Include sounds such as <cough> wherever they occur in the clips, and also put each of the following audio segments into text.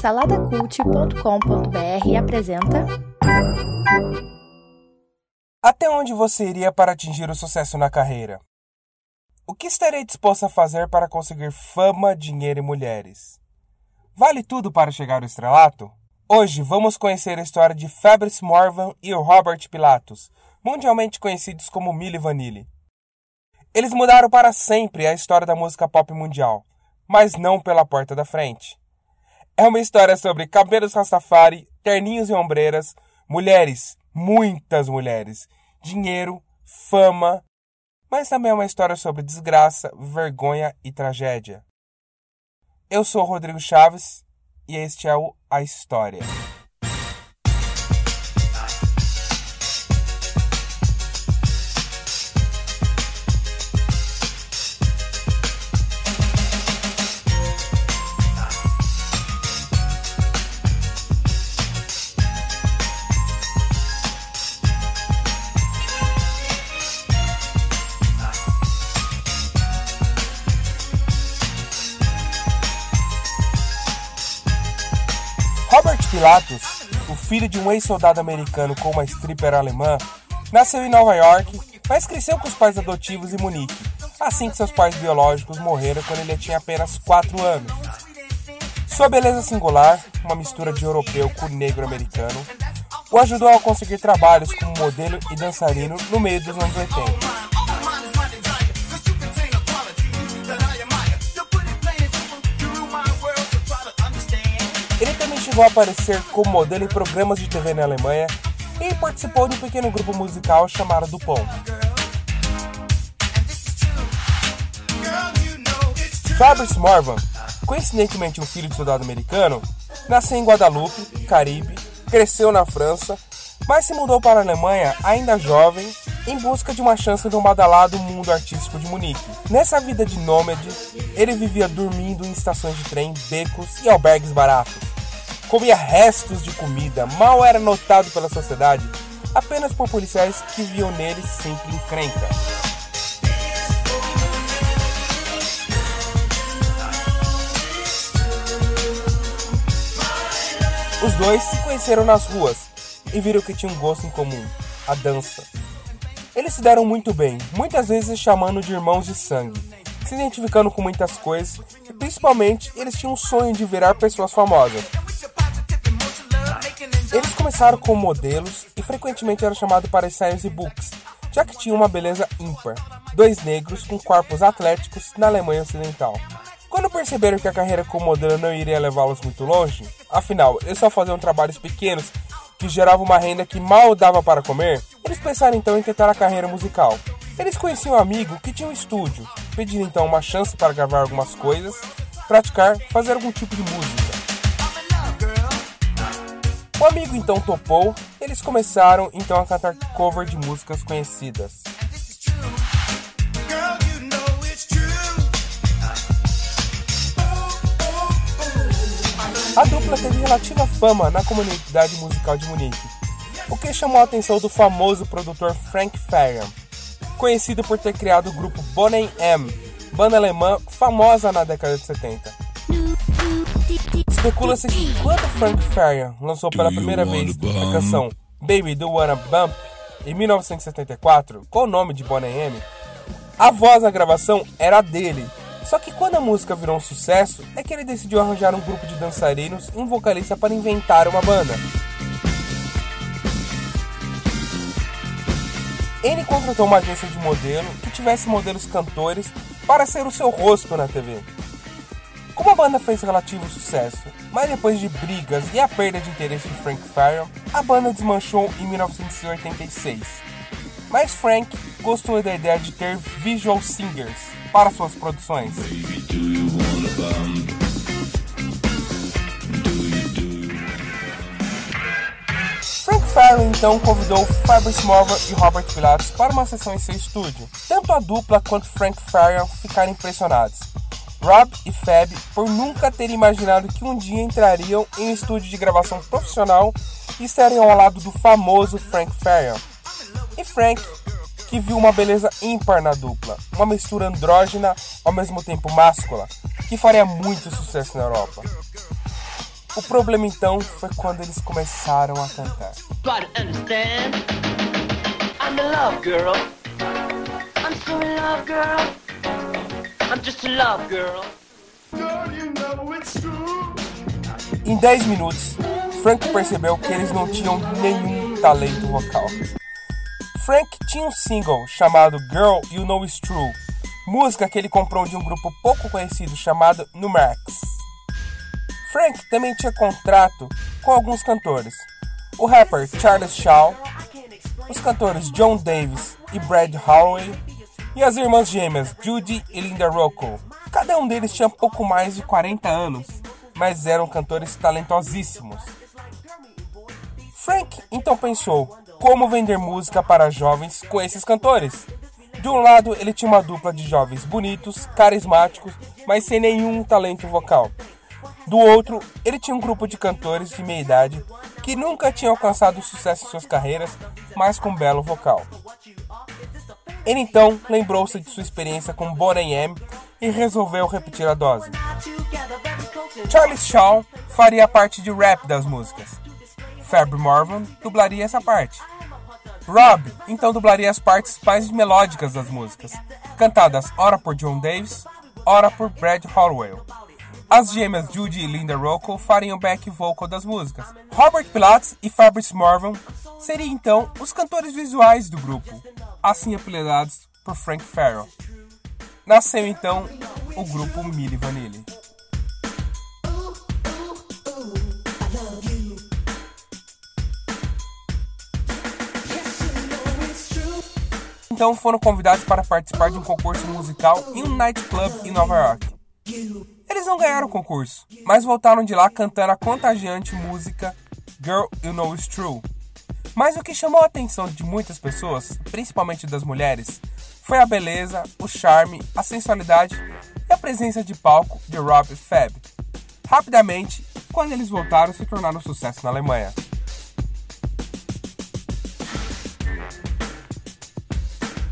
Saladacult.com.br apresenta. Até onde você iria para atingir o sucesso na carreira? O que estarei disposto a fazer para conseguir fama, dinheiro e mulheres? Vale tudo para chegar ao estrelato? Hoje vamos conhecer a história de Fabrice Morvan e o Robert Pilatus, mundialmente conhecidos como Milli Vanilli. Eles mudaram para sempre a história da música pop mundial, mas não pela porta da frente. É uma história sobre cabelos rastafari, terninhos e ombreiras, mulheres, muitas mulheres, dinheiro, fama, mas também é uma história sobre desgraça, vergonha e tragédia. Eu sou Rodrigo Chaves e este é o A História. Pilatus, o filho de um ex-soldado americano com uma stripper alemã, nasceu em Nova York, mas cresceu com os pais adotivos em Munique, assim que seus pais biológicos morreram quando ele tinha apenas 4 anos. Sua beleza singular, uma mistura de europeu com negro americano, o ajudou a conseguir trabalhos como modelo e dançarino no meio dos anos 80. Chegou a aparecer como modelo em programas de TV na Alemanha e participou de um pequeno grupo musical chamado Dupont. Fabrice Morvan, coincidentemente um filho de soldado americano, nasceu em Guadalupe, Caribe, cresceu na França, mas se mudou para a Alemanha ainda jovem em busca de uma chance no badalado mundo artístico de Munique. Nessa vida de nômade, ele vivia dormindo em estações de trem, becos e albergues baratos comia restos de comida, mal era notado pela sociedade, apenas por policiais que viam nele sempre encrenca. Os dois se conheceram nas ruas e viram que tinham um gosto em comum, a dança. Eles se deram muito bem, muitas vezes chamando de irmãos de sangue, se identificando com muitas coisas e principalmente eles tinham um sonho de virar pessoas famosas. Eles começaram como modelos e frequentemente eram chamados para ensaios e books, já que tinham uma beleza ímpar, dois negros com corpos atléticos na Alemanha Ocidental. Quando perceberam que a carreira como modelo não iria levá-los muito longe, afinal, eles só faziam trabalhos pequenos que geravam uma renda que mal dava para comer, eles pensaram então em tentar a carreira musical. Eles conheciam um amigo que tinha um estúdio, pediram então uma chance para gravar algumas coisas, praticar, fazer algum tipo de música. O amigo então topou, eles começaram então a cantar cover de músicas conhecidas. A dupla teve relativa fama na comunidade musical de Munique, o que chamou a atenção do famoso produtor Frank Farian, conhecido por ter criado o grupo Boney M, banda alemã famosa na década de 70. Especula-se que quando Frank Farian lançou pela primeira vez a canção Baby Do Wanna Bump em 1974, com o nome de Boney M, a voz na gravação era dele. Só que quando a música virou um sucesso, é que ele decidiu arranjar um grupo de dançarinos e um vocalista para inventar uma banda. Ele contratou uma agência de modelo que tivesse modelos cantores para ser o seu rosto na TV. Como a banda fez relativo sucesso, mas depois de brigas e a perda de interesse de Frank Farian, a banda desmanchou em 1986. Mas Frank gostou da ideia de ter visual singers para suas produções. Frank Farian então convidou Fabrice Morvan e Robert Pilatus para uma sessão em seu estúdio. Tanto a dupla quanto Frank Farian ficaram impressionados. Rob e Fab por nunca terem imaginado que um dia entrariam em um estúdio de gravação profissional e estariam ao lado do famoso Frank Farian. E Frank, que viu uma beleza ímpar na dupla, uma mistura andrógena ao mesmo tempo máscula, que faria muito sucesso na Europa. O problema então foi quando eles começaram a cantar. I'm love girl. I'm so in love, girl. I'm just a love girl. Em 10 minutos, Frank percebeu que eles não tinham nenhum talento vocal. Frank tinha um single chamado Girl You Know It's True, música que ele comprou de um grupo pouco conhecido chamado Numax. Frank também tinha contrato com alguns cantores, o rapper Charles Shaw, os cantores John Davis e Brad Holloway e as irmãs gêmeas Judy e Linda Rocco. Cada um deles tinha pouco mais de 40 anos, mas eram cantores talentosíssimos. Frank então pensou como vender música para jovens com esses cantores. De um lado, ele tinha uma dupla de jovens bonitos, carismáticos, mas sem nenhum talento vocal. Do outro, ele tinha um grupo de cantores de meia idade que nunca tinham alcançado sucesso em suas carreiras, mas com belo vocal. Ele então lembrou-se de sua experiência com Bonnie M e resolveu repetir a dose. Charles Shaw faria parte de rap das músicas. Fab Morvan dublaria essa parte. Rob então dublaria as partes mais melódicas das músicas, cantadas ora por John Davis, ora por Brad Holloway. As gêmeas Judy e Linda Rocco fariam back vocal das músicas. Robert Pilates e Fabrice Morvan seriam então os cantores visuais do grupo, assim apelidados por Frank Farrell. Nasceu então o grupo Milli Vanilli. Então foram convidados para participar de um concurso musical em um nightclub em Nova York. Eles não ganharam o concurso, mas voltaram de lá cantando a contagiante música Girl You Know It's True. Mas o que chamou a atenção de muitas pessoas, principalmente das mulheres, foi a beleza, o charme, a sensualidade e a presença de palco de Rob Fab. Rapidamente, quando eles voltaram, se tornaram um sucesso na Alemanha.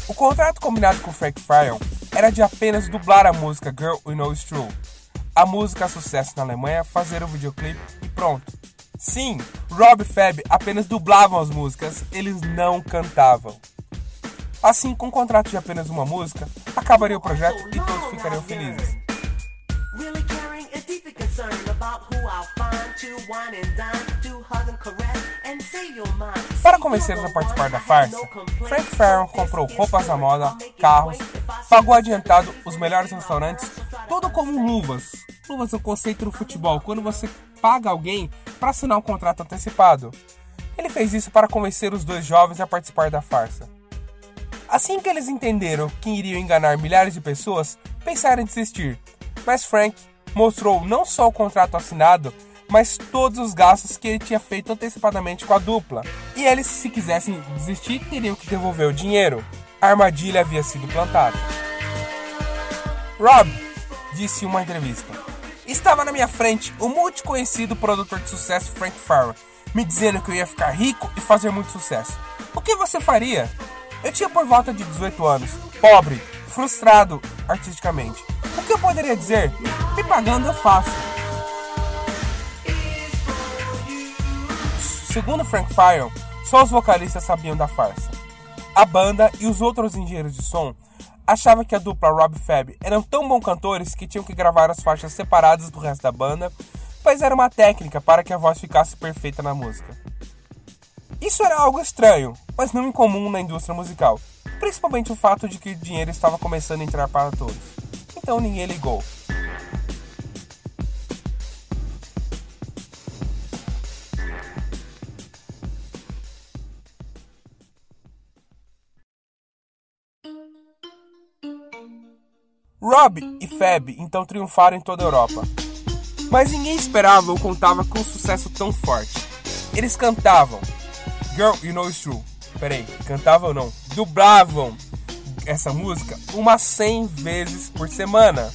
O contrato combinado com Frank Farion era de apenas dublar a música Girl We Know It's True. A música sucesso na Alemanha, fazer o videoclipe e pronto. Sim, Rob e Fab apenas dublavam as músicas, eles não cantavam. Assim, com o contrato de apenas uma música, acabaria o projeto e todos ficariam felizes. Para convencê-los a participar da farsa, Frank Farron comprou roupas à moda, carros, pagou adiantado os melhores restaurantes, tudo como luvas. Luvas é o conceito do futebol, quando você paga alguém para assinar um contrato antecipado. Ele fez isso para convencer os dois jovens a participar da farsa. Assim que eles entenderam que iriam enganar milhares de pessoas, pensaram em desistir. Mas Frank mostrou não só o contrato assinado, mas todos os gastos que ele tinha feito antecipadamente com a dupla. E eles, se quisessem desistir, teriam que devolver o dinheiro. A armadilha havia sido plantada. Rob disse em uma entrevista: Estava na minha frente o multiconhecido produtor de sucesso Frank Farrell, me dizendo que eu ia ficar rico e fazer muito sucesso. O que você faria? Eu tinha por volta de 18 anos, pobre, frustrado artisticamente. O que eu poderia dizer? Me pagando eu faço. Segundo Frank Fire, só os vocalistas sabiam da farsa. A banda e os outros engenheiros de som achavam que a dupla Rob Fab eram tão bons cantores que tinham que gravar as faixas separadas do resto da banda, pois era uma técnica para que a voz ficasse perfeita na música. Isso era algo estranho, mas não incomum na indústria musical, principalmente o fato de que o dinheiro estava começando a entrar para todos. Então ninguém ligou. Rob e Fab então triunfaram em toda a Europa. Mas ninguém esperava ou contava com um sucesso tão forte. Eles cantavam, Girl, you know it's true. Peraí, cantavam ou não? Dublavam essa música umas 100 vezes por semana.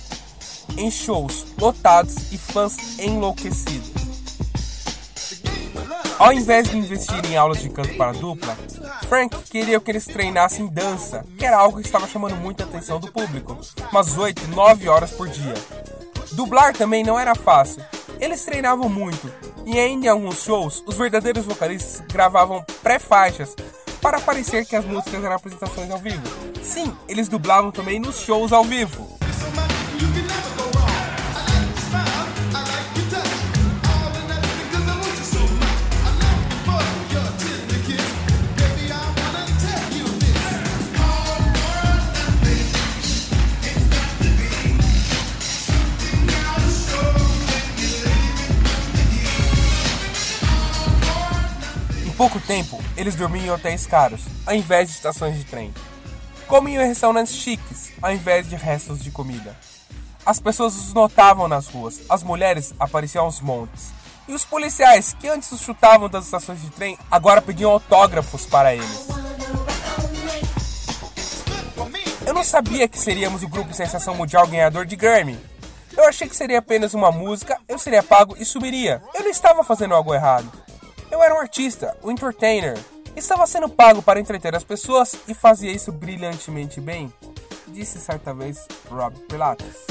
Em shows lotados e fãs enlouquecidos. Ao invés de investir em aulas de canto para dupla, Frank queria que eles treinassem dança, que era algo que estava chamando muita atenção do público, umas 8, 9 horas por dia. Dublar também não era fácil, Eles treinavam muito e ainda em alguns shows, os verdadeiros vocalistas gravavam pré-faixas para parecer que as músicas eram apresentações ao vivo. Sim, eles dublavam também nos shows ao vivo. Pouco tempo, eles dormiam em hotéis caros, ao invés de estações de trem. Comiam em restaurantes chiques, ao invés de restos de comida. As pessoas os notavam nas ruas, as mulheres apareciam aos montes. E os policiais, que antes os chutavam das estações de trem, agora pediam autógrafos para eles. Eu não sabia que seríamos o grupo Sensação Mundial ganhador de Grammy. Eu achei que seria apenas uma música, eu seria pago e subiria. Eu não estava fazendo algo errado. Eu era um artista, um entertainer. Estava sendo pago para entreter as pessoas e fazia isso brilhantemente bem, disse certa vez Rob Pilates.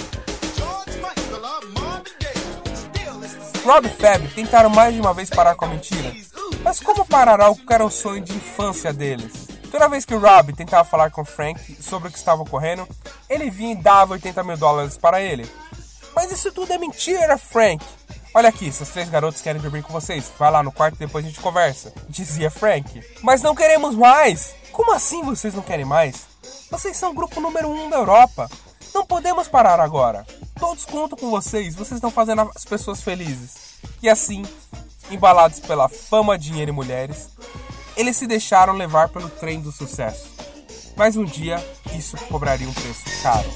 Rob e Fab tentaram mais de uma vez parar com a mentira, mas como parar algo que era o sonho de infância deles? Toda vez que Rob tentava falar com Frank sobre o que estava ocorrendo, ele vinha e dava 80 mil dólares para ele. Mas isso tudo é mentira, Frank! Olha aqui, essas três garotas querem dormir com vocês. Vai lá no quarto e depois a gente conversa. Dizia Frank. Mas não queremos mais! Como assim vocês não querem mais? Vocês são o grupo número um da Europa. Não podemos parar agora. Todos contam com vocês, vocês estão fazendo as pessoas felizes. E assim, embalados pela fama, dinheiro e mulheres, eles se deixaram levar pelo trem do sucesso. Mas um dia, isso cobraria um preço caro.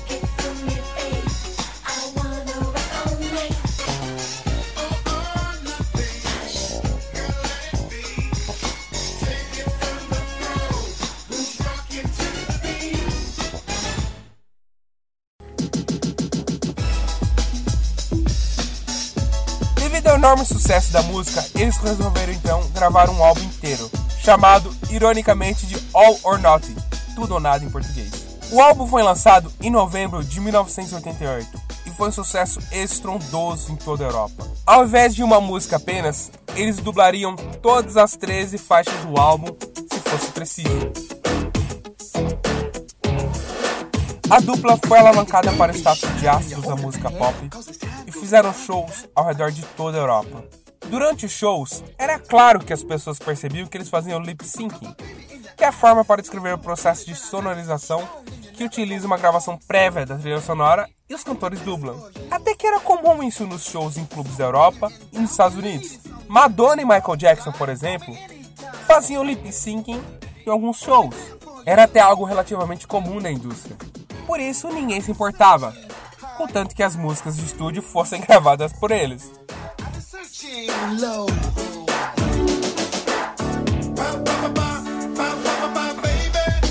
Enorme sucesso da música, eles resolveram então gravar um álbum inteiro, chamado ironicamente de All or Nothing, tudo ou nada em português. O álbum foi lançado em novembro de 1988 e foi um sucesso estrondoso em toda a Europa. Ao invés de uma música apenas, eles dublariam todas as 13 faixas do álbum se fosse preciso. A dupla foi alavancada para o status de astros da música pop fizeram shows ao redor de toda a Europa. Durante os shows, era claro que as pessoas percebiam que eles faziam lip syncing, que é a forma para descrever o processo de sonorização que utiliza uma gravação prévia da trilha sonora e os cantores dublam. Até que era comum isso nos shows em clubes da Europa e nos Estados Unidos. Madonna e Michael Jackson, por exemplo, faziam lip syncing em alguns shows. Era até algo relativamente comum na indústria. Por isso ninguém se importava, contanto que as músicas de estúdio fossem <laughs> gravadas por eles.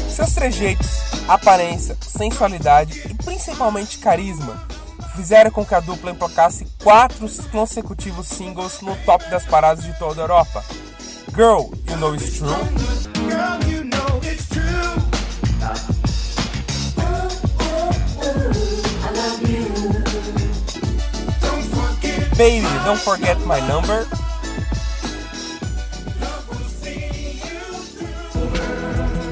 Seus trejeitos, aparência, sensualidade e principalmente carisma fizeram com que a dupla emplacasse quatro consecutivos singles no top das paradas de toda a Europa. Girl, You Know It's True. Baby, Don't Forget My Number.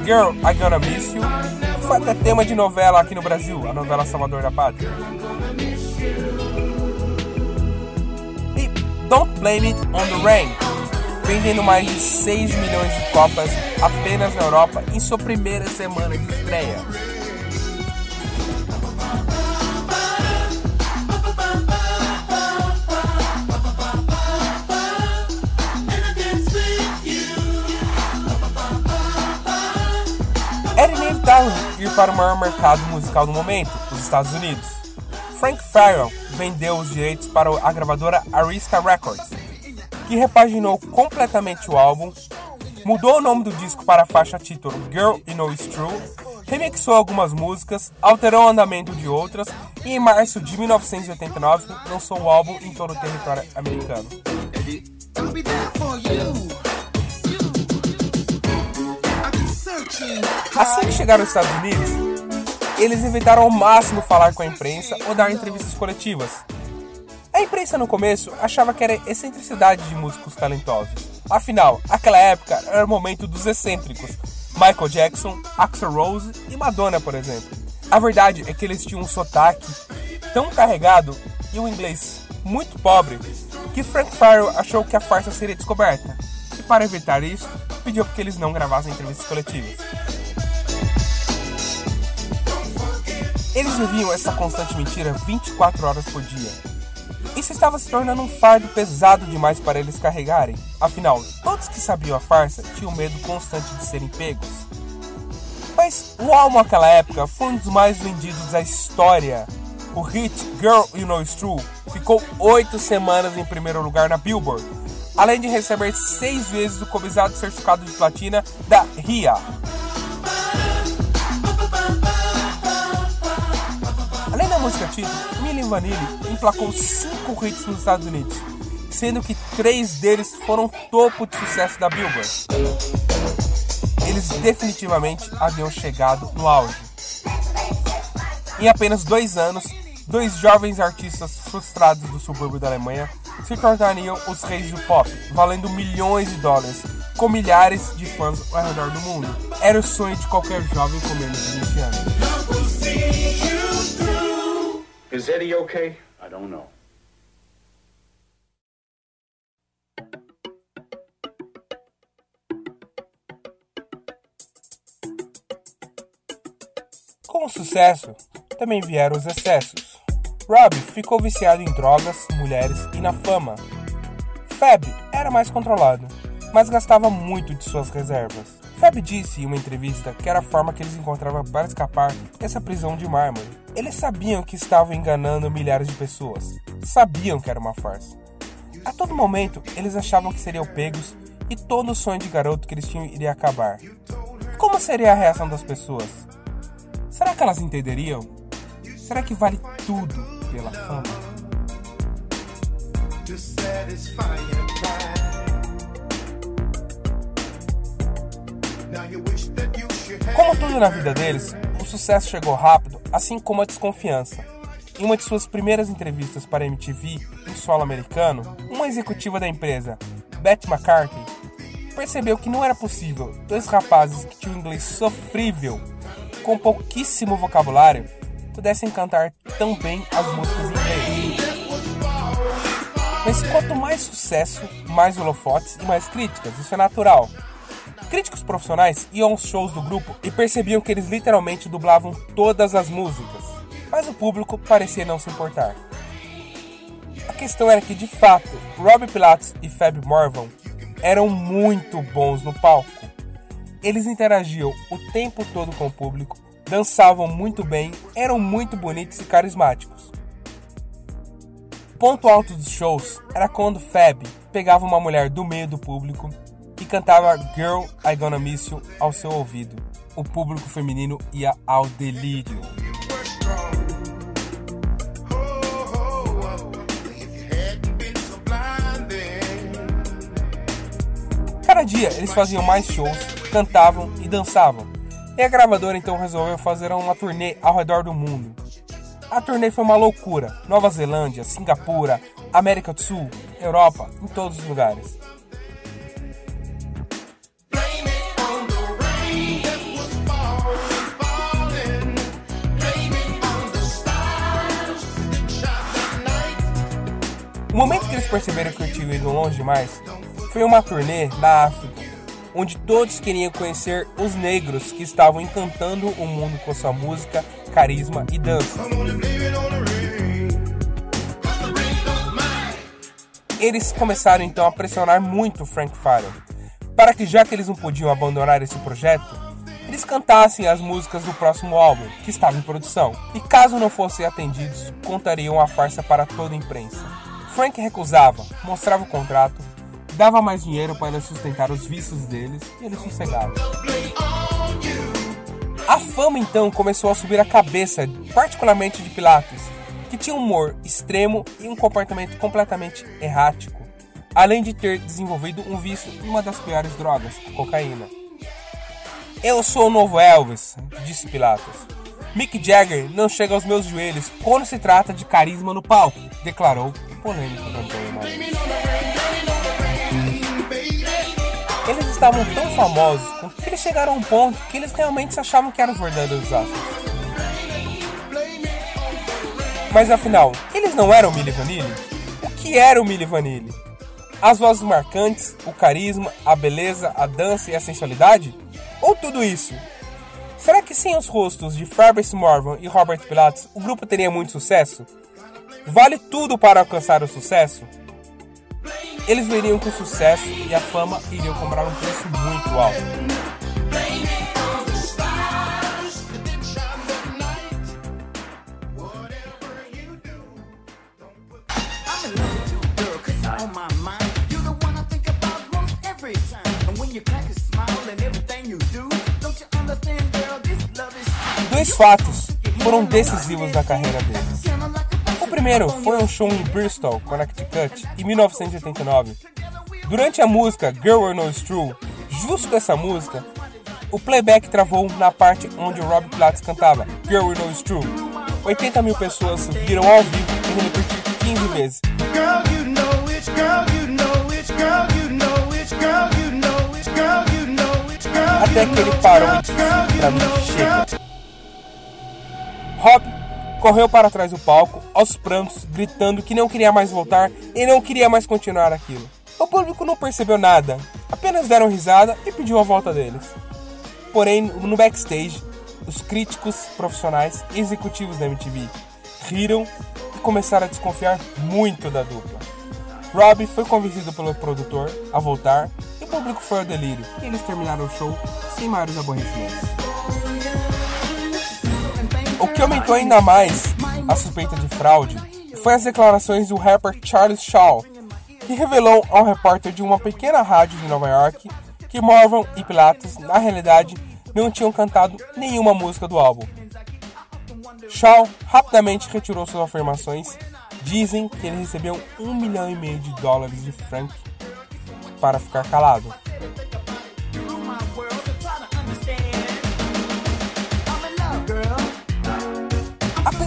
Girl, I Gonna Miss You. Foi até tema de novela aqui no Brasil, a novela Salvador da Pátria. E Don't Blame It on the Rain, vendendo mais de 6 milhões de cópias apenas na Europa em sua primeira semana de estreia. Inevitável ir para o maior mercado musical do momento, os Estados Unidos. Frank Farrell vendeu os direitos para a gravadora Arista Records, que repaginou completamente o álbum, mudou o nome do disco para a faixa título Girl You Know It's True, remixou algumas músicas, alterou o andamento de outras e em março de 1989 lançou o álbum em todo o território americano. Assim que chegaram aos Estados Unidos, eles evitaram ao máximo falar com a imprensa ou dar entrevistas coletivas. A imprensa no começo achava que era excentricidade de músicos talentosos. Afinal, aquela época era o momento dos excêntricos. Michael Jackson, Axl Rose e Madonna, por exemplo. A verdade é que eles tinham um sotaque tão carregado e um inglês muito pobre que Frank Farrell achou que a farsa seria descoberta. E para evitar isso, pediu que eles não gravassem entrevistas coletivas. Eles viviam essa constante mentira 24 horas por dia. Isso estava se tornando um fardo pesado demais para eles carregarem. Afinal, todos que sabiam a farsa tinham medo constante de serem pegos. Mas o álbum naquela época foi um dos mais vendidos da história. O hit Girl You Know It's True ficou oito semanas em primeiro lugar na Billboard, além de receber seis vezes o cobiçado certificado de platina da RIA. Além da música título, Milli Vanilli emplacou cinco hits nos Estados Unidos, sendo que três deles foram topo de sucesso da Billboard. Eles definitivamente haviam chegado no auge. Em apenas dois anos, dois jovens artistas frustrados do subúrbio da Alemanha se tornariam os reis do pop, valendo milhões de dólares, com milhares de fãs ao redor do mundo. Era o sonho de qualquer jovem com menos de 20 anos. Is Eddie okay? I don't know. Com o sucesso, também vieram os excessos. Rob ficou viciado em drogas, mulheres e na fama. Fab era mais controlado, mas gastava muito de suas reservas. Fab disse em uma entrevista que era a forma que eles encontravam para escapar dessa prisão de mármore. Eles sabiam que estavam enganando milhares de pessoas, sabiam que era uma farsa. A todo momento, eles achavam que seriam pegos e todo o sonho de garoto que eles tinham iria acabar. Como seria a reação das pessoas? Será que elas entenderiam? Será que vale tudo pela fama? Como tudo na vida deles, o sucesso chegou rápido, assim como a desconfiança. Em uma de suas primeiras entrevistas para a MTV, em solo americano, uma executiva da empresa, Beth McCarthy, percebeu que não era possível dois rapazes que tinham inglês sofrível, com pouquíssimo vocabulário, pudessem cantar tão bem as músicas em inglês. Mas quanto mais sucesso, mais holofotes e mais críticas, isso é natural. Críticos profissionais iam aos shows do grupo e percebiam que eles literalmente dublavam todas as músicas, mas o público parecia não se importar. A questão era que, de fato, Robbie Pilatos e Fab Morvan eram muito bons no palco. Eles interagiam o tempo todo com o público, dançavam muito bem, eram muito bonitos e carismáticos. O ponto alto dos shows era quando Fab pegava uma mulher do meio do público e cantava Girl I Gonna Miss You ao seu ouvido. O público feminino ia ao delírio. Cada dia eles faziam mais shows, cantavam e dançavam. E a gravadora então resolveu fazer uma turnê ao redor do mundo. A turnê foi uma loucura. Nova Zelândia, Singapura, América do Sul, Europa, em todos os lugares. O momento que eles perceberam que eu tinha ido longe demais foi uma turnê na África, onde todos queriam conhecer os negros que estavam encantando o mundo com sua música, carisma e dança. Eles começaram então a pressionar muito Frank Farrell, para que já que eles não podiam abandonar esse projeto, eles cantassem as músicas do próximo álbum, que estava em produção, e caso não fossem atendidos, contariam a farsa para toda a imprensa. Frank recusava, mostrava o contrato, dava mais dinheiro para sustentar os vícios deles e ele sossegava. A fama então começou a subir a cabeça, particularmente de Pilatos, que tinha um humor extremo e um comportamento completamente errático, além de ter desenvolvido um vício em uma das piores drogas, a cocaína. Eu sou o novo Elvis, disse Pilatos. Mick Jagger não chega aos meus joelhos quando se trata de carisma no palco, declarou polêmico cantor, mano. Eles estavam tão famosos que eles chegaram a um ponto que eles realmente achavam que eram os verdadeiros astros. Mas afinal, eles não eram Milli Vanilli? O que era o Milli Vanilli? As vozes marcantes, o carisma, a beleza, a dança e a sensualidade? Ou tudo isso? Será que sem os rostos de Fabrice Morvan e Robert Pilatus, o grupo teria muito sucesso? Vale tudo para alcançar o sucesso? Eles veriam que o sucesso e a fama iriam cobrar um preço muito alto. Dois fatos foram decisivos na carreira deles. O primeiro foi um show em Bristol, Connecticut, em 1989. Durante a música Girl We Know It's True, justo essa música, o playback travou na parte onde o Rob Platts cantava Girl We Know It's True. 80 mil pessoas viram ao vivo e repetir 15 vezes. Até que ele parou e disse pra mim, chega. Rob correu para trás do palco, aos prantos, gritando que não queria mais voltar e não queria mais continuar aquilo. O público não percebeu nada, apenas deram risada e pediu a volta deles. Porém, no backstage, os críticos profissionais e executivos da MTV riram e começaram a desconfiar muito da dupla. Rob foi convencido pelo produtor a voltar e o público foi ao delírio e eles terminaram o show sem maiores aborrecimentos. O que aumentou ainda mais a suspeita de fraude foi as declarações do rapper Charles Shaw, que revelou ao repórter de uma pequena rádio de Nova York que Morvan e Pilatus, na realidade, não tinham cantado nenhuma música do álbum. Shaw rapidamente retirou suas afirmações. Dizem que ele recebeu um milhão e meio de dólares de franc para ficar calado.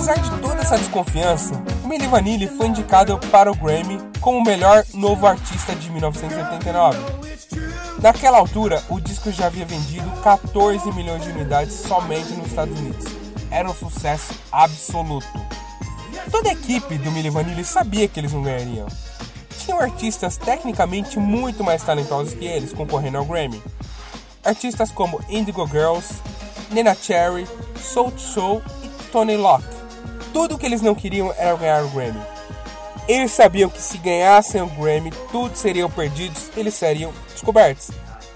Apesar de toda essa desconfiança, o Milli Vanilli foi indicado para o Grammy como o melhor novo artista de 1989. Naquela altura, o disco já havia vendido 14 milhões de unidades somente nos Estados Unidos. Era um sucesso absoluto. Toda a equipe do Milli Vanilli sabia que eles não ganhariam. Tinham artistas tecnicamente muito mais talentosos que eles concorrendo ao Grammy. Artistas como Indigo Girls, Nena Cherry, Soul Soul e Tony Locke. Tudo que eles não queriam era ganhar o Grammy. Eles sabiam que se ganhassem o Grammy, tudo seriam perdidos, eles seriam descobertos.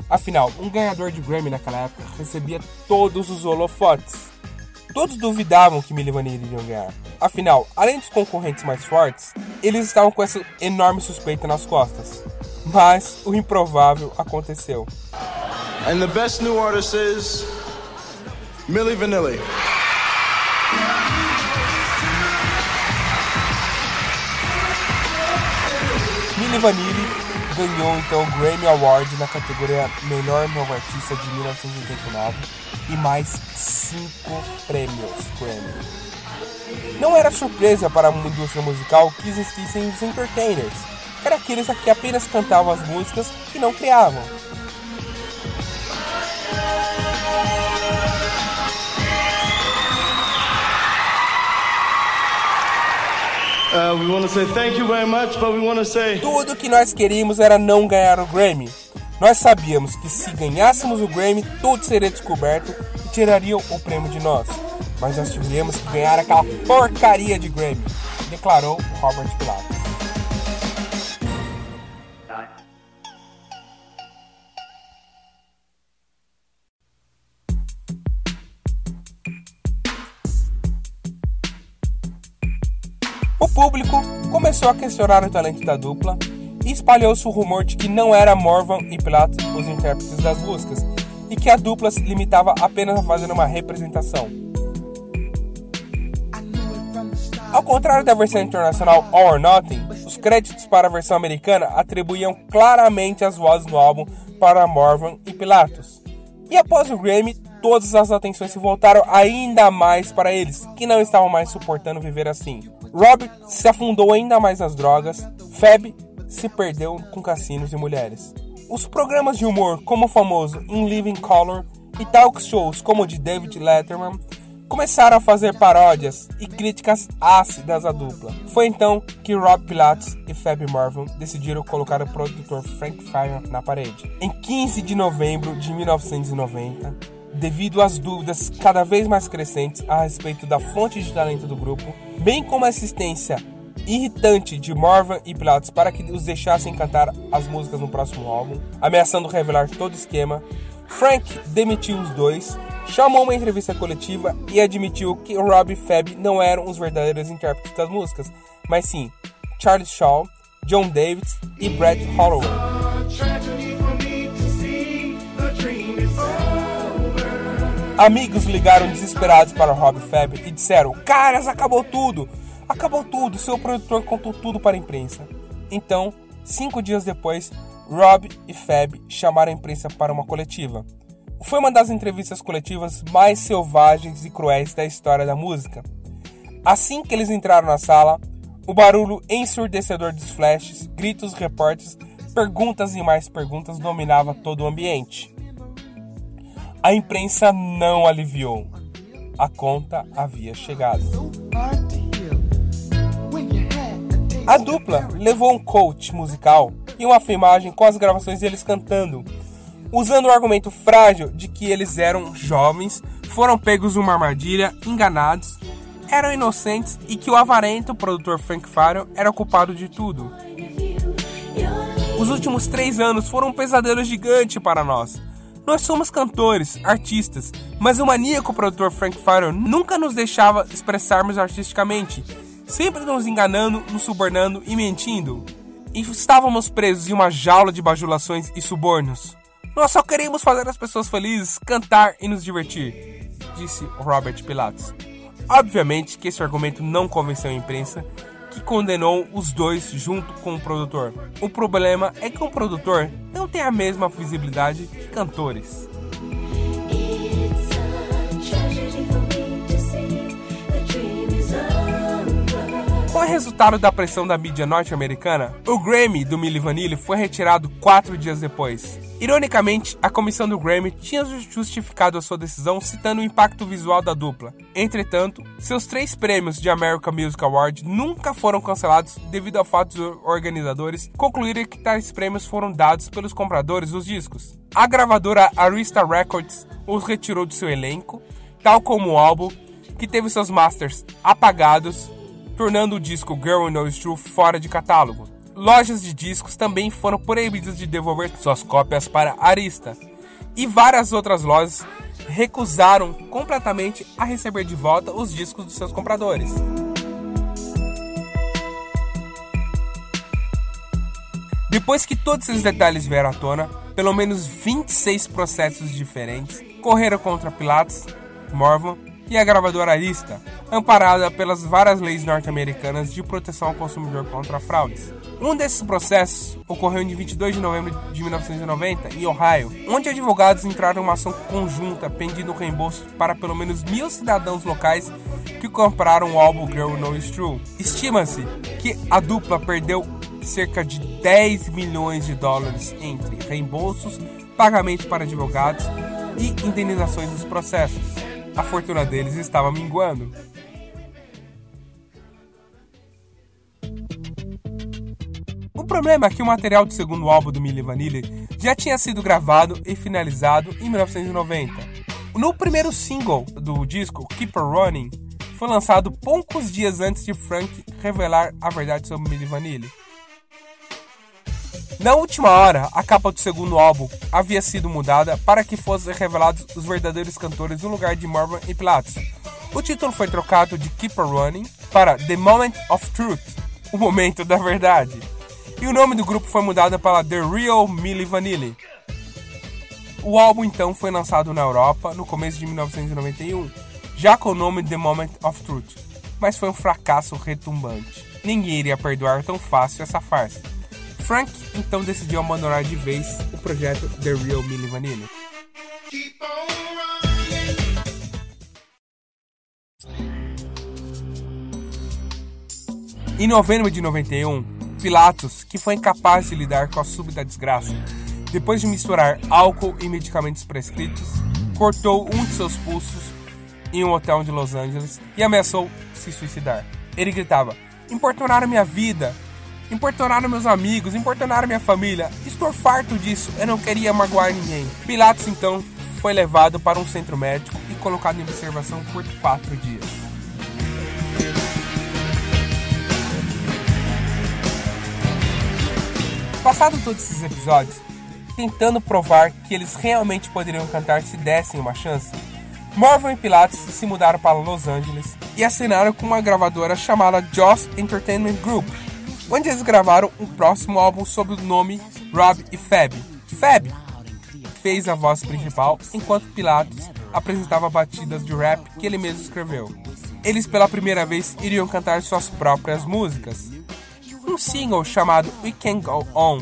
Afinal, um ganhador de Grammy naquela época recebia todos os holofotes. Todos duvidavam que Milli Vanilli iriam ganhar. Afinal, além dos concorrentes mais fortes, eles estavam com essa enorme suspeita nas costas. Mas o improvável aconteceu. And the best new artist is Milli Vanilli. Milli Vanilli ganhou então o Grammy Award na categoria Melhor Novo Artista de 1989 e mais cinco prêmios Grammy. Não era surpresa para a indústria musical que existissem os entertainers, que eram aqueles que apenas cantavam as músicas e não criavam. Tudo que nós queríamos era não ganhar o Grammy. Nós sabíamos que se ganhássemos o Grammy, tudo seria descoberto e tirariam o prêmio de nós. Mas nós tivemos que ganhar aquela porcaria de Grammy, declarou Robert Pilatus. Público começou a questionar o talento da dupla e espalhou-se o rumor de que não era Morvan e Pilatus os intérpretes das músicas e que a dupla se limitava apenas a fazer uma representação. Ao contrário da versão internacional All or Nothing, os créditos para a versão americana atribuíam claramente as vozes no álbum para Morvan e Pilatus. E após o Grammy, todas as atenções se voltaram ainda mais para eles, que não estavam mais suportando viver assim. Rob se afundou ainda mais nas drogas, Fab se perdeu com cassinos e mulheres. Os programas de humor como o famoso In Living Color e talk shows como o de David Letterman começaram a fazer paródias e críticas ácidas à dupla. Foi então que Rob Pilates e Fab Marvin decidiram colocar o produtor Frank Fire na parede. Em 15 de novembro de 1990, devido às dúvidas cada vez mais crescentes a respeito da fonte de talento do grupo, bem como a assistência irritante de Marvin e Pilates para que os deixassem cantar as músicas no próximo álbum, ameaçando revelar todo o esquema, Frank demitiu os dois, chamou uma entrevista coletiva e admitiu que Rob e Fab não eram os verdadeiros intérpretes das músicas, mas sim Charlie Shaw, John Davis e Brad Holloway. Amigos ligaram desesperados para Rob Fab e disseram: Caras, acabou tudo! Acabou tudo! Seu produtor contou tudo para a imprensa. Então, cinco dias depois, Rob e Fab chamaram a imprensa para uma coletiva. Foi uma das entrevistas coletivas mais selvagens e cruéis da história da música. Assim que eles entraram na sala, o barulho ensurdecedor dos flashes, gritos, repórteres, perguntas e mais perguntas dominava todo o ambiente. A imprensa não aliviou. A conta havia chegado. A dupla levou um coach musical e uma filmagem com as gravações deles cantando, usando o argumento frágil de que eles eram jovens, foram pegos numa armadilha, enganados, eram inocentes e que o avarento produtor Frank Faro era culpado de tudo. Os últimos três anos foram um pesadelo gigante para nós. Nós somos cantores, artistas, mas o maníaco produtor Frank Faro nunca nos deixava expressarmos artisticamente, sempre nos enganando, nos subornando e mentindo e estávamos presos em uma jaula de bajulações e subornos. Nós só queríamos fazer as pessoas felizes, cantar e nos divertir, disse Robert Pilates. Obviamente que esse argumento não convenceu a imprensa, que condenou os dois junto com o produtor. O problema é que um produtor não tem a mesma visibilidade que cantores. Como resultado da pressão da mídia norte-americana, o Grammy do Milli Vanilli foi retirado quatro dias depois. Ironicamente, a comissão do Grammy tinha justificado a sua decisão citando o impacto visual da dupla. Entretanto, seus três prêmios de American Music Award nunca foram cancelados devido ao fato dos organizadores concluírem que tais prêmios foram dados pelos compradores dos discos. A gravadora Arista Records os retirou do seu elenco, tal como o álbum, que teve seus masters apagados tornando o disco Girl Knows True fora de catálogo. Lojas de discos também foram proibidas de devolver suas cópias para Arista, e várias outras lojas recusaram completamente a receber de volta os discos dos seus compradores. Depois que todos esses detalhes vieram à tona, pelo menos 26 processos diferentes correram contra Pilates, Morvan e a gravadora Arista, amparada pelas várias leis norte-americanas de proteção ao consumidor contra fraudes. Um desses processos ocorreu em 22 de novembro de 1990, em Ohio, onde advogados entraram em uma ação conjunta pedindo reembolso para pelo menos mil cidadãos locais que compraram o álbum Girl Knows True. Estima-se que a dupla perdeu cerca de 10 milhões de dólares entre reembolsos, pagamento para advogados e indenizações dos processos a fortuna deles estava minguando. O problema é que o material do segundo álbum do Milli Vanilli já tinha sido gravado e finalizado em 1990. No primeiro single do disco, Keep Running, foi lançado poucos dias antes de Frank revelar a verdade sobre Milli Vanilli. Na última hora, a capa do segundo álbum havia sido mudada para que fossem revelados os verdadeiros cantores no lugar de Marvin e Pilates. O título foi trocado de Keep a Running para The Moment of Truth, o momento da verdade. E o nome do grupo foi mudado para The Real Milli Vanilli. O álbum então foi lançado na Europa no começo de 1991, já com o nome The Moment of Truth, mas foi um fracasso retumbante. Ninguém iria perdoar tão fácil essa farsa. Frank então decidiu abandonar de vez o projeto The Real Milli Vanilli. Em novembro de 91, Pilatos, que foi incapaz de lidar com a súbita desgraça, depois de misturar álcool e medicamentos prescritos, cortou um de seus pulsos em um hotel de Los Angeles e ameaçou se suicidar. Ele gritava: Importunaram minha vida, importunaram meus amigos, importunaram minha família. Estou farto disso, eu não queria magoar ninguém. Pilatos então foi levado para um centro médico e colocado em observação por quatro dias. Passado todos esses episódios, tentando provar que eles realmente poderiam cantar se dessem uma chance, Marvin e Pilates se mudaram para Los Angeles e assinaram com uma gravadora chamada Joss Entertainment Group, onde eles gravaram um próximo álbum sob o nome Rob e Fab. Fab fez a voz principal, enquanto Pilatos apresentava batidas de rap que ele mesmo escreveu. Eles pela primeira vez iriam cantar suas próprias músicas. Um single chamado We Can Go On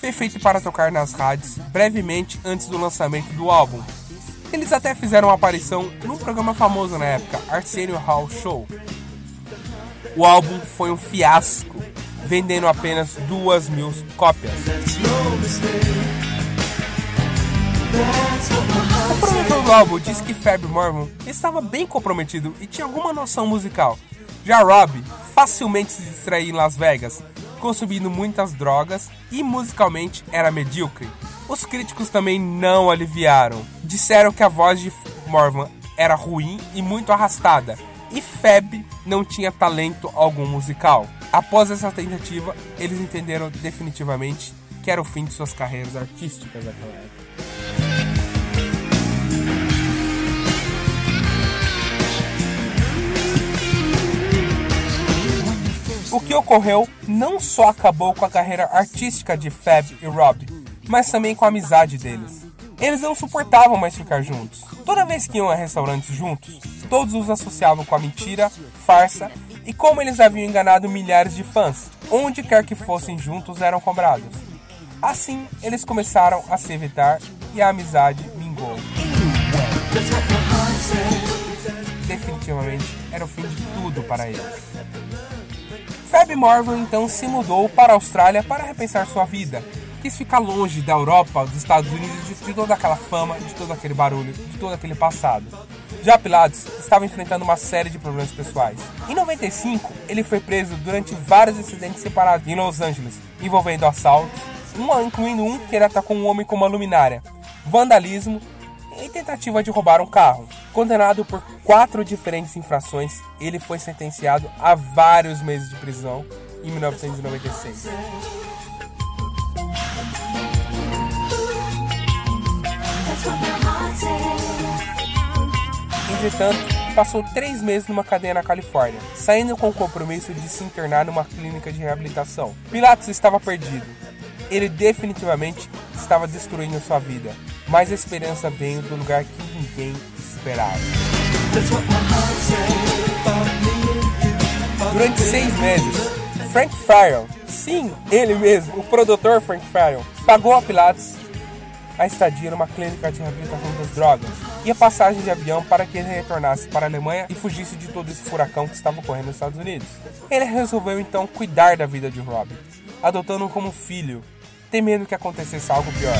foi feito para tocar nas rádios brevemente antes do lançamento do álbum. Eles até fizeram uma aparição num programa famoso na época, Arsenio Hall Show. O álbum foi um fiasco, vendendo apenas duas mil cópias. O produtor do álbum disse que Fab Mormon estava bem comprometido e tinha alguma noção musical. Já Rob facilmente se distraía em Las Vegas, consumindo muitas drogas e musicalmente era medíocre. Os críticos também não aliviaram. Disseram que a voz de Morvan era ruim e muito arrastada, e Fab não tinha talento algum musical. Após essa tentativa, eles entenderam definitivamente que era o fim de suas carreiras artísticas naquela época. O que ocorreu não só acabou com a carreira artística de Fab e Rob, mas também com a amizade deles. Eles não suportavam mais ficar juntos. Toda vez que iam a restaurantes juntos, todos os associavam com a mentira, farsa e como eles haviam enganado milhares de fãs. Onde quer que fossem juntos eram cobrados. Assim, eles começaram a se evitar e a amizade mingou. Definitivamente era o fim de tudo para eles. Fab Morvan então se mudou para a Austrália para repensar sua vida. Quis ficar longe da Europa, dos Estados Unidos, de toda aquela fama, de todo aquele barulho, de todo aquele passado. Já Pilates estava enfrentando uma série de problemas pessoais. Em 95, ele foi preso durante vários incidentes separados em Los Angeles, envolvendo assaltos, um, incluindo um que ele atacou um homem com uma luminária, vandalismo e tentativa de roubar um carro. Condenado por quatro diferentes infrações, ele foi sentenciado a vários meses de prisão em 1996. Entretanto, passou três meses numa cadeia na Califórnia, saindo com o compromisso de se internar numa clínica de reabilitação. Pilatos estava perdido. Ele definitivamente estava destruindo sua vida, mas a esperança veio do lugar que ninguém esperava. Durante seis meses, Frank Farrell, sim, ele mesmo, o produtor Frank Farrell, pagou a Pilatos a estadia numa clínica de reabilitação das drogas e a passagem de avião para que ele retornasse para a Alemanha e fugisse de todo esse furacão que estava ocorrendo nos Estados Unidos. Ele resolveu então cuidar da vida de Rob, adotando-o como filho, temendo que acontecesse algo pior.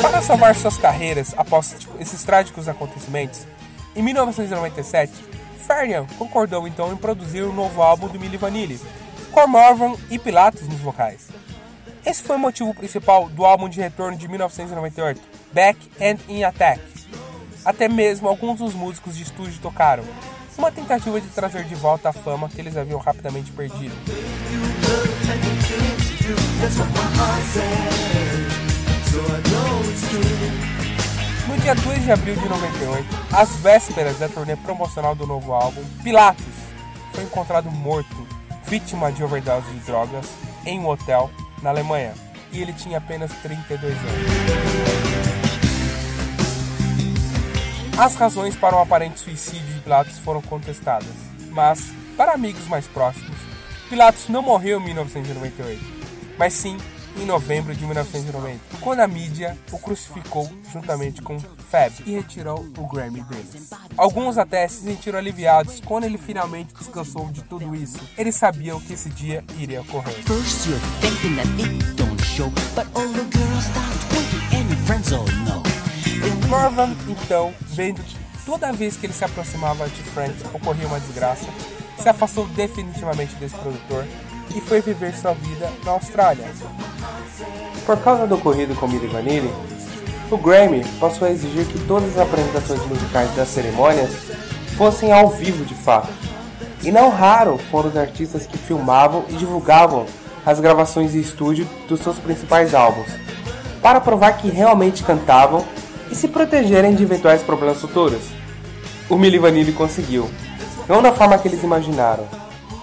Para salvar suas carreiras após esses trágicos acontecimentos, em 1997, Farian concordou então em produzir um novo álbum do Milli Vanilli, com Marvin e Pilatos nos vocais. Esse foi o motivo principal do álbum de retorno de 1998, Back and in Attack. Até mesmo alguns dos músicos de estúdio tocaram, uma tentativa de trazer de volta a fama que eles haviam rapidamente perdido. No dia 2 de abril de 98, às vésperas da turnê promocional do novo álbum, Pilatos foi encontrado morto, vítima de overdose de drogas, em um hotel na Alemanha, e ele tinha apenas 32 anos. As razões para o aparente suicídio de Pilatos foram contestadas, mas, para amigos mais próximos, Pilatos não morreu em 1998, mas sim em novembro de 1990, quando a mídia o crucificou juntamente com Fab e retirou o Grammy deles. Alguns até se sentiram aliviados quando ele finalmente descansou de tudo isso. Eles sabiam que esse dia iria ocorrer. Marvin, então, vendo que toda vez que ele se aproximava de Frank ocorria uma desgraça, se afastou definitivamente desse produtor e foi viver sua vida na Austrália. Por causa do ocorrido com Milli Vanilli, o Grammy passou a exigir que todas as apresentações musicais das cerimônias fossem ao vivo de fato. E não raro foram os artistas que filmavam e divulgavam as gravações de estúdio dos seus principais álbuns, para provar que realmente cantavam e se protegerem de eventuais problemas futuros. O Milli Vanilli conseguiu, não da forma que eles imaginaram,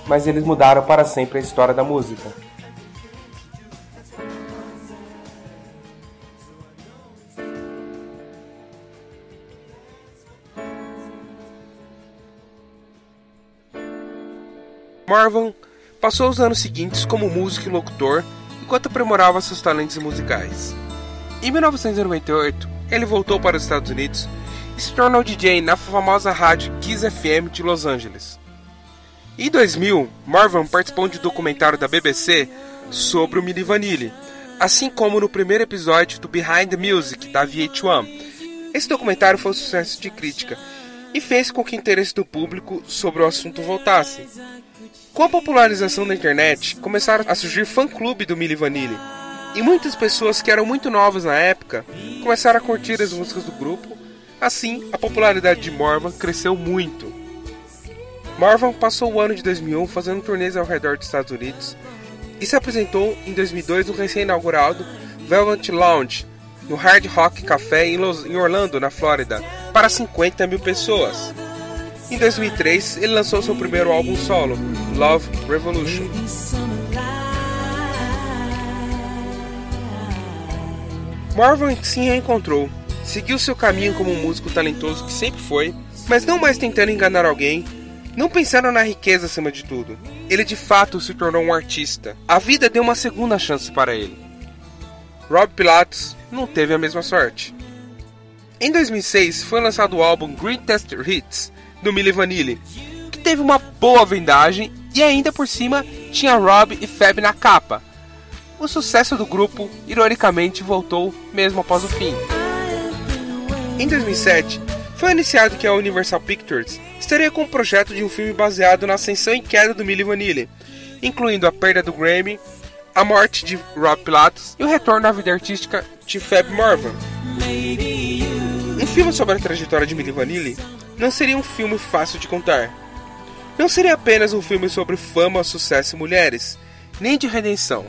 mas eles mudaram para sempre a história da música. Marvin passou os anos seguintes como músico e locutor enquanto aprimorava seus talentos musicais. Em 1998, ele voltou para os Estados Unidos e se tornou DJ na famosa rádio Kiss FM de Los Angeles. Em 2000, Marvin participou de um documentário da BBC sobre o Milli Vanilli, assim como no primeiro episódio do Behind the Music da VH1. Esse documentário foi um sucesso de crítica e fez com que o interesse do público sobre o assunto voltasse. Com a popularização da internet, começaram a surgir fã-clube do Milli Vanilli, e muitas pessoas que eram muito novas na época começaram a curtir as músicas do grupo. Assim, a popularidade de Morvan cresceu muito. Morvan passou o ano de 2001 fazendo turnês ao redor dos Estados Unidos e se apresentou em 2002 no recém-inaugurado Velvet Lounge, no Hard Rock Café em, Orlando, na Flórida, para 50 mil pessoas. Em 2003, ele lançou seu primeiro álbum solo, Love Revolution. Marvin se reencontrou, seguiu seu caminho como um músico talentoso que sempre foi, mas não mais tentando enganar alguém, não pensando na riqueza acima de tudo. Ele de fato se tornou um artista. A vida deu uma segunda chance para ele. Rob Pilatos não teve a mesma sorte. Em 2006 foi lançado o álbum Greatest Hits do Milli Vanilli, que teve uma boa vendagem e ainda por cima tinha Rob e Fab na capa, o sucesso do grupo, ironicamente, voltou mesmo após o fim. Em 2007, foi anunciado que a Universal Pictures estaria com o um projeto de um filme baseado na ascensão e queda do Milli Vanilli, incluindo a perda do Grammy, a morte de Rob Pilatos e o retorno à vida artística de Fab Marvin. Um filme sobre a trajetória de Milli Vanilli não seria um filme fácil de contar. Não seria apenas um filme sobre fama, sucesso e mulheres, nem de redenção.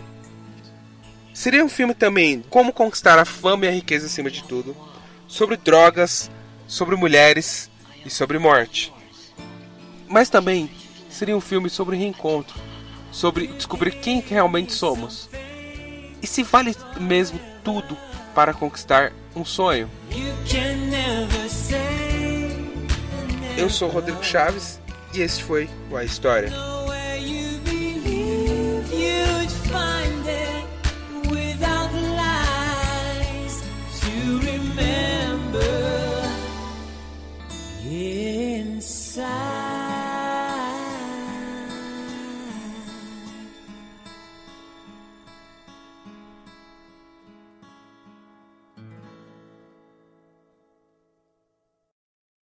Seria um filme também como conquistar a fama e a riqueza acima de tudo, sobre drogas, sobre mulheres e sobre morte. Mas também seria um filme sobre reencontro, sobre descobrir quem realmente somos. E se vale mesmo tudo para conquistar um sonho? Eu sou Rodrigo Chaves e este foi o A História.